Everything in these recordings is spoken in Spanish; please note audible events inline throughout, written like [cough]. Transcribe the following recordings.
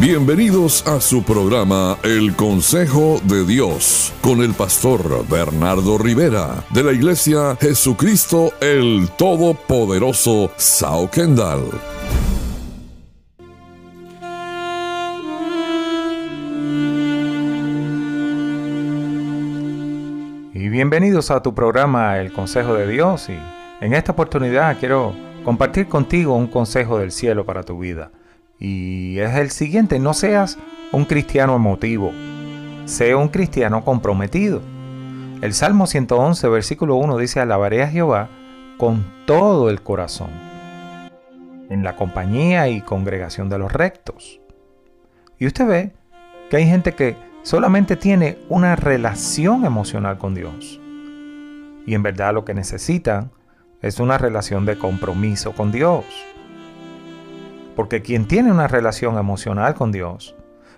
Bienvenidos a su programa El Consejo de Dios con el pastor Bernardo Rivera de la Iglesia Jesucristo el Todopoderoso Sao Kendall. Y bienvenidos a tu programa El Consejo de Dios y en esta oportunidad quiero compartir contigo un consejo del cielo para tu vida. Y es el siguiente, no seas un cristiano emotivo, sea un cristiano comprometido. El Salmo 111, versículo 1 dice, alabaré a Jehová con todo el corazón, en la compañía y congregación de los rectos. Y usted ve que hay gente que solamente tiene una relación emocional con Dios. Y en verdad lo que necesitan es una relación de compromiso con Dios. Porque quien tiene una relación emocional con Dios,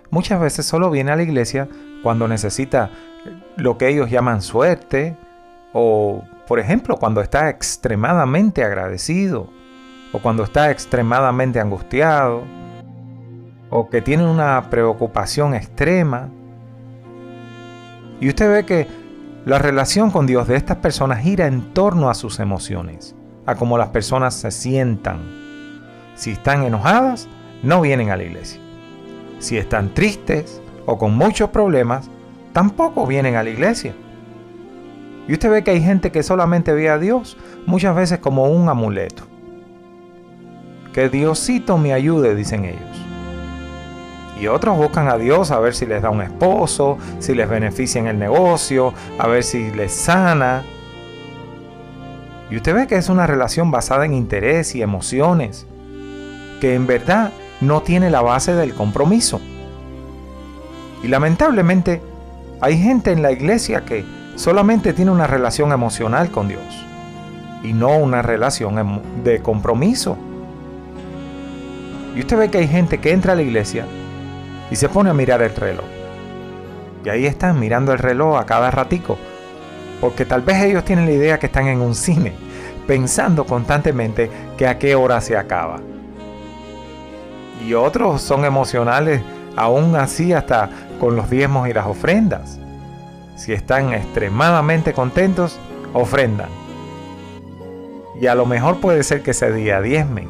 muchas veces solo viene a la iglesia cuando necesita lo que ellos llaman suerte, o por ejemplo cuando está extremadamente agradecido, o cuando está extremadamente angustiado, o que tiene una preocupación extrema. Y usted ve que la relación con Dios de estas personas gira en torno a sus emociones, a cómo las personas se sientan si están enojadas, no vienen a la iglesia. Si están tristes o con muchos problemas, tampoco vienen a la iglesia. Y usted ve que hay gente que solamente ve a Dios muchas veces como un amuleto. Que Diosito me ayude, dicen ellos. Y otros buscan a Dios a ver si les da un esposo, si les beneficia en el negocio, a ver si les sana. Y usted ve que es una relación basada en interés y emociones que en verdad no tiene la base del compromiso. Y lamentablemente hay gente en la iglesia que solamente tiene una relación emocional con Dios y no una relación de compromiso. Y usted ve que hay gente que entra a la iglesia y se pone a mirar el reloj. Y ahí están mirando el reloj a cada ratico. Porque tal vez ellos tienen la idea que están en un cine, [laughs] pensando constantemente que a qué hora se acaba y otros son emocionales aún así hasta con los diezmos y las ofrendas. Si están extremadamente contentos, ofrendan. Y a lo mejor puede ser que ese día diezmen.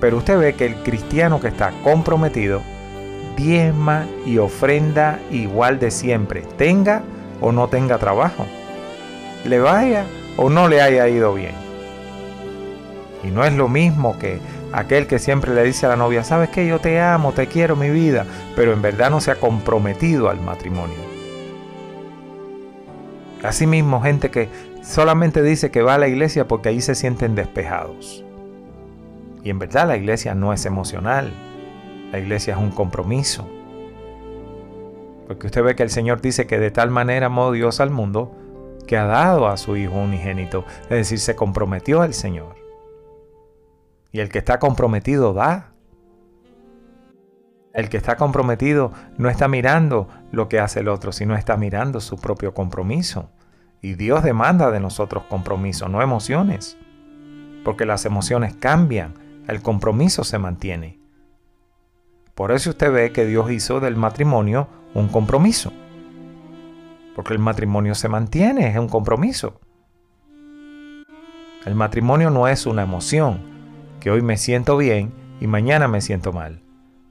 Pero usted ve que el cristiano que está comprometido, diezma y ofrenda igual de siempre, tenga o no tenga trabajo, le vaya o no le haya ido bien. Y no es lo mismo que Aquel que siempre le dice a la novia, sabes que yo te amo, te quiero mi vida, pero en verdad no se ha comprometido al matrimonio. Asimismo, gente que solamente dice que va a la iglesia porque ahí se sienten despejados. Y en verdad la iglesia no es emocional, la iglesia es un compromiso. Porque usted ve que el Señor dice que de tal manera amó Dios al mundo que ha dado a su Hijo unigénito, es decir, se comprometió al Señor. Y el que está comprometido da. El que está comprometido no está mirando lo que hace el otro, sino está mirando su propio compromiso. Y Dios demanda de nosotros compromiso, no emociones. Porque las emociones cambian, el compromiso se mantiene. Por eso usted ve que Dios hizo del matrimonio un compromiso. Porque el matrimonio se mantiene, es un compromiso. El matrimonio no es una emoción, que hoy me siento bien y mañana me siento mal,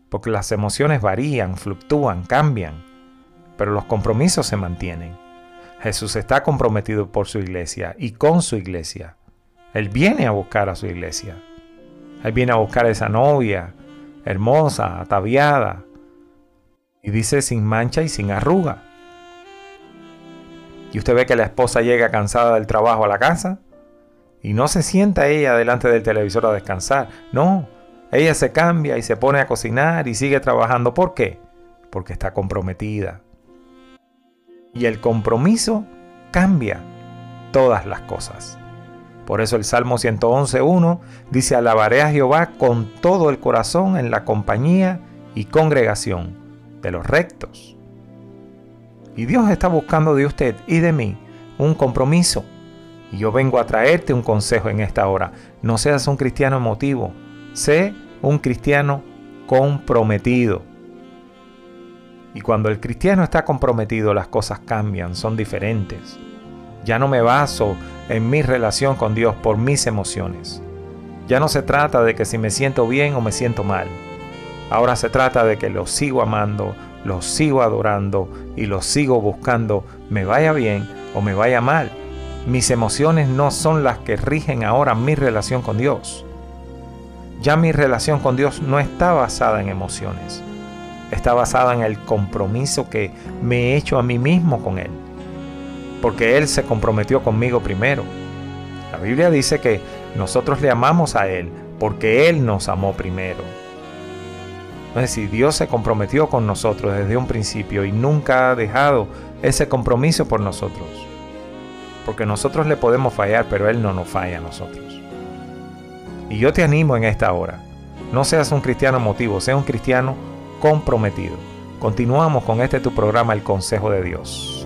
porque las emociones varían, fluctúan, cambian, pero los compromisos se mantienen. Jesús está comprometido por su iglesia y con su iglesia. Él viene a buscar a su iglesia. Él viene a buscar a esa novia, hermosa, ataviada, y dice sin mancha y sin arruga. Y usted ve que la esposa llega cansada del trabajo a la casa y no se sienta ella delante del televisor a descansar. No, ella se cambia y se pone a cocinar y sigue trabajando. ¿Por qué? Porque está comprometida. Y el compromiso cambia todas las cosas. Por eso el Salmo 111.1 dice, alabaré a Jehová con todo el corazón en la compañía y congregación de los rectos. Y Dios está buscando de usted y de mí un compromiso y yo vengo a traerte un consejo en esta hora. No seas un cristiano emotivo, sé un cristiano comprometido. Y cuando el cristiano está comprometido, las cosas cambian, son diferentes. Ya no me baso en mi relación con Dios por mis emociones. Ya no se trata de que si me siento bien o me siento mal. Ahora se trata de que lo sigo amando, lo sigo adorando y lo sigo buscando, me vaya bien o me vaya mal. Mis emociones no son las que rigen ahora mi relación con Dios. Ya mi relación con Dios no está basada en emociones está basada en el compromiso que me he hecho a mí mismo con Él. Porque Él se comprometió conmigo primero. La Biblia dice que nosotros le amamos a Él porque Él nos amó primero. Es decir, Dios se comprometió con nosotros desde un principio y nunca ha dejado ese compromiso por nosotros. Porque nosotros le podemos fallar, pero Él no nos falla a nosotros. Y yo te animo en esta hora. No seas un cristiano emotivo, sea un cristiano comprometido. Continuamos con este tu programa El Consejo de Dios.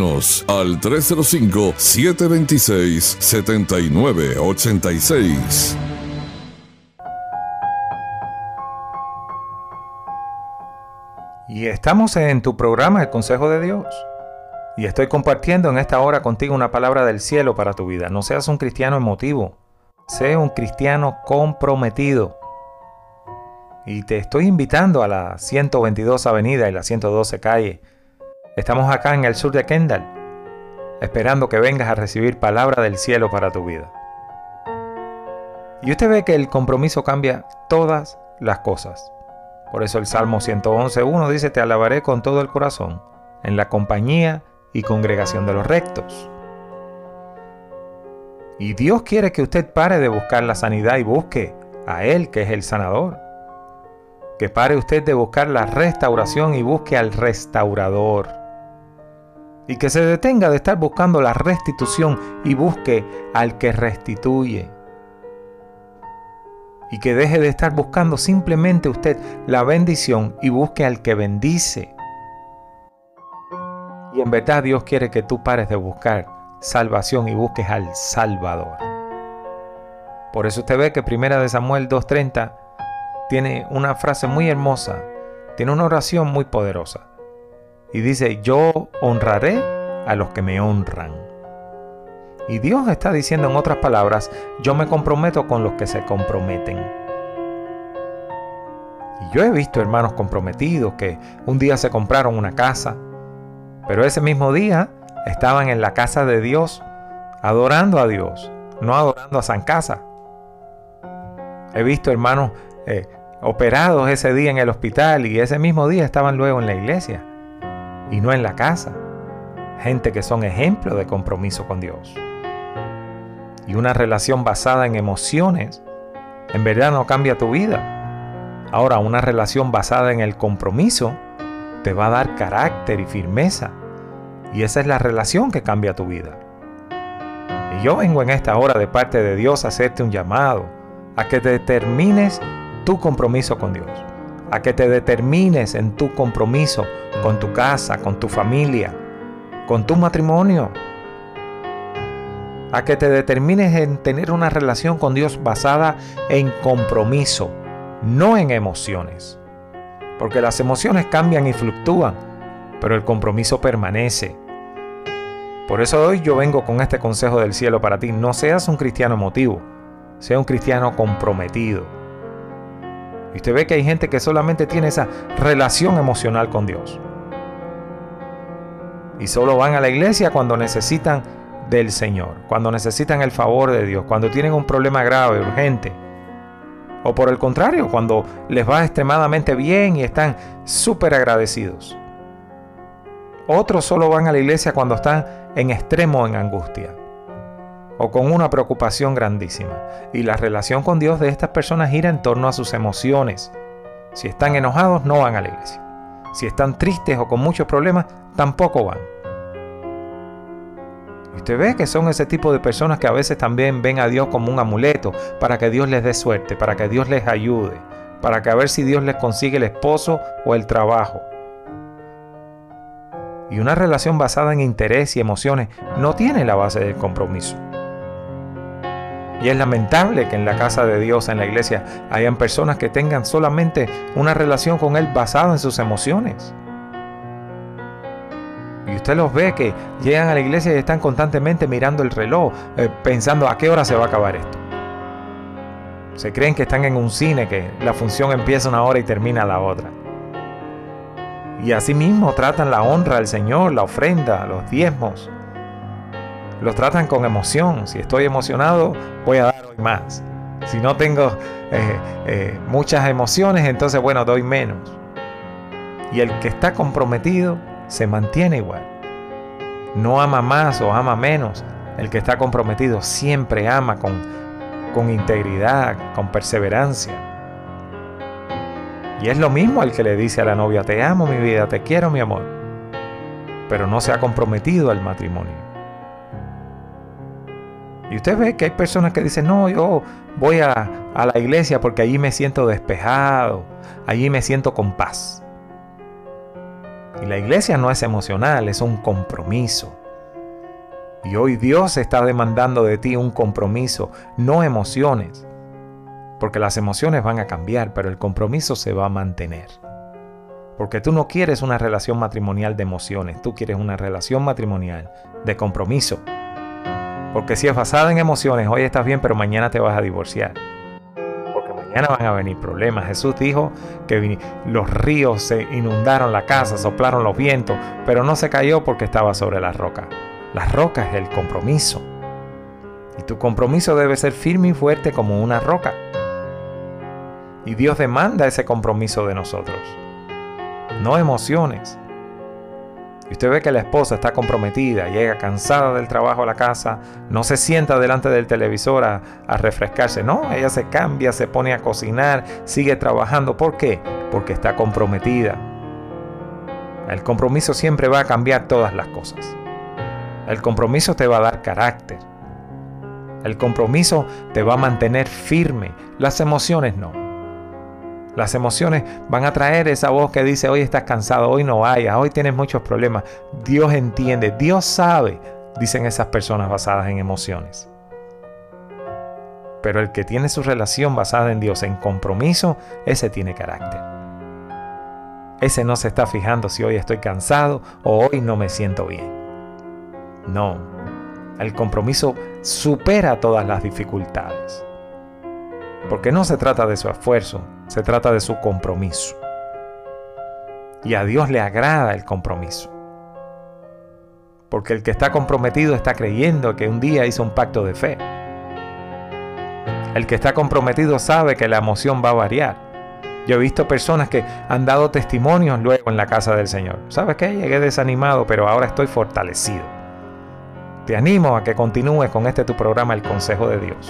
Al 305-726-7986. Y estamos en tu programa El Consejo de Dios. Y estoy compartiendo en esta hora contigo una palabra del cielo para tu vida. No seas un cristiano emotivo, sé un cristiano comprometido. Y te estoy invitando a la 122 Avenida y la 112 Calle Estamos acá en el sur de Kendall, esperando que vengas a recibir palabra del cielo para tu vida. Y usted ve que el compromiso cambia todas las cosas. Por eso el Salmo 111.1 dice, te alabaré con todo el corazón, en la compañía y congregación de los rectos. Y Dios quiere que usted pare de buscar la sanidad y busque a Él, que es el sanador. Que pare usted de buscar la restauración y busque al restaurador y que se detenga de estar buscando la restitución y busque al que restituye. Y que deje de estar buscando simplemente usted la bendición y busque al que bendice. Y en verdad Dios quiere que tú pares de buscar salvación y busques al Salvador. Por eso usted ve que Primera de Samuel 2.30 tiene una frase muy hermosa, tiene una oración muy poderosa y dice, yo honraré a los que me honran. Y Dios está diciendo en otras palabras, yo me comprometo con los que se comprometen. Y yo he visto hermanos comprometidos que un día se compraron una casa, pero ese mismo día estaban en la casa de Dios, adorando a Dios, no adorando a San Casa. He visto hermanos eh, operados ese día en el hospital y ese mismo día estaban luego en la iglesia y no en la casa. Gente que son ejemplo de compromiso con Dios. Y una relación basada en emociones en verdad no cambia tu vida. Ahora, una relación basada en el compromiso te va a dar carácter y firmeza. Y esa es la relación que cambia tu vida. Y yo vengo en esta hora de parte de Dios a hacerte un llamado, a que determines tu compromiso con Dios, a que te determines en tu compromiso con tu casa, con tu familia, con tu matrimonio, a que te determines en tener una relación con Dios basada en compromiso, no en emociones. Porque las emociones cambian y fluctúan, pero el compromiso permanece. Por eso hoy yo vengo con este consejo del cielo para ti. No seas un cristiano emotivo, sea un cristiano comprometido. Y usted ve que hay gente que solamente tiene esa relación emocional con Dios. Y solo van a la iglesia cuando necesitan del Señor, cuando necesitan el favor de Dios, cuando tienen un problema grave, urgente. O por el contrario, cuando les va extremadamente bien y están súper agradecidos. Otros solo van a la iglesia cuando están en extremo en angustia o con una preocupación grandísima. Y la relación con Dios de estas personas gira en torno a sus emociones. Si están enojados, no van a la iglesia. Si están tristes o con muchos problemas, tampoco van. Usted ve que son ese tipo de personas que a veces también ven a Dios como un amuleto para que Dios les dé suerte, para que Dios les ayude, para que a ver si Dios les consigue el esposo o el trabajo. Y una relación basada en interés y emociones no tiene la base del compromiso. Y es lamentable que en la casa de Dios, en la iglesia, hayan personas que tengan solamente una relación con Él basada en sus emociones. Usted los ve que llegan a la iglesia y están constantemente mirando el reloj, eh, pensando a qué hora se va a acabar esto. Se creen que están en un cine, que la función empieza una hora y termina la otra. Y asimismo tratan la honra al Señor, la ofrenda, los diezmos. Los tratan con emoción. Si estoy emocionado, voy a dar hoy más. Si no tengo eh, eh, muchas emociones, entonces bueno, doy menos. Y el que está comprometido se mantiene igual. No ama más o ama menos. El que está comprometido siempre ama con, con integridad, con perseverancia. Y es lo mismo el que le dice a la novia, te amo mi vida, te quiero mi amor, pero no se ha comprometido al matrimonio. Y usted ve que hay personas que dicen, no, yo voy a, a la iglesia porque allí me siento despejado, allí me siento con paz. Y la iglesia no es emocional, es un compromiso. Y hoy Dios está demandando de ti un compromiso, no emociones. Porque las emociones van a cambiar, pero el compromiso se va a mantener. Porque tú no quieres una relación matrimonial de emociones, tú quieres una relación matrimonial de compromiso. Porque si es basada en emociones, hoy estás bien, pero mañana te vas a divorciar mañana van a venir problemas. Jesús dijo que los ríos se inundaron la casa, soplaron los vientos, pero no se cayó porque estaba sobre la roca. La roca es el compromiso. Y tu compromiso debe ser firme y fuerte como una roca. Y Dios demanda ese compromiso de nosotros. No emociones. Y usted ve que la esposa está comprometida, llega cansada del trabajo a la casa, no se sienta delante del televisor a, refrescarse, no, ella se cambia, se pone a cocinar, sigue trabajando. ¿Por qué? Porque está comprometida. El compromiso siempre va a cambiar todas las cosas. El compromiso te va a dar carácter. El compromiso te va a mantener firme. Las emociones no. Las emociones van a traer esa voz que dice, hoy estás cansado, hoy no vayas, hoy tienes muchos problemas. Dios entiende, Dios sabe, dicen esas personas basadas en emociones. Pero el que tiene su relación basada en Dios, en compromiso, ese tiene carácter. Ese no se está fijando si hoy estoy cansado o hoy no me siento bien. No, el compromiso supera todas las dificultades. Porque no se trata de su esfuerzo, se trata de su compromiso. Y a Dios le agrada el compromiso. Porque el que está comprometido está creyendo que un día hizo un pacto de fe. El que está comprometido sabe que la emoción va a variar. Yo he visto personas que han dado testimonios luego en la casa del Señor. ¿Sabes qué? Llegué desanimado, pero ahora estoy fortalecido. Te animo a que continúes con este tu programa El Consejo de Dios.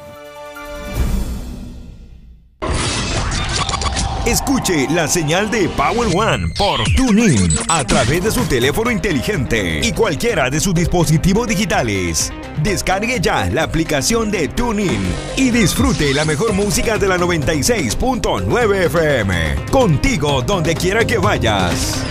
Escuche la señal de Power One por TuneIn a través de su teléfono inteligente y cualquiera de sus dispositivos digitales. Descargue ya la aplicación de TuneIn y disfrute la mejor música de la 96.9 FM. Contigo donde quiera que vayas.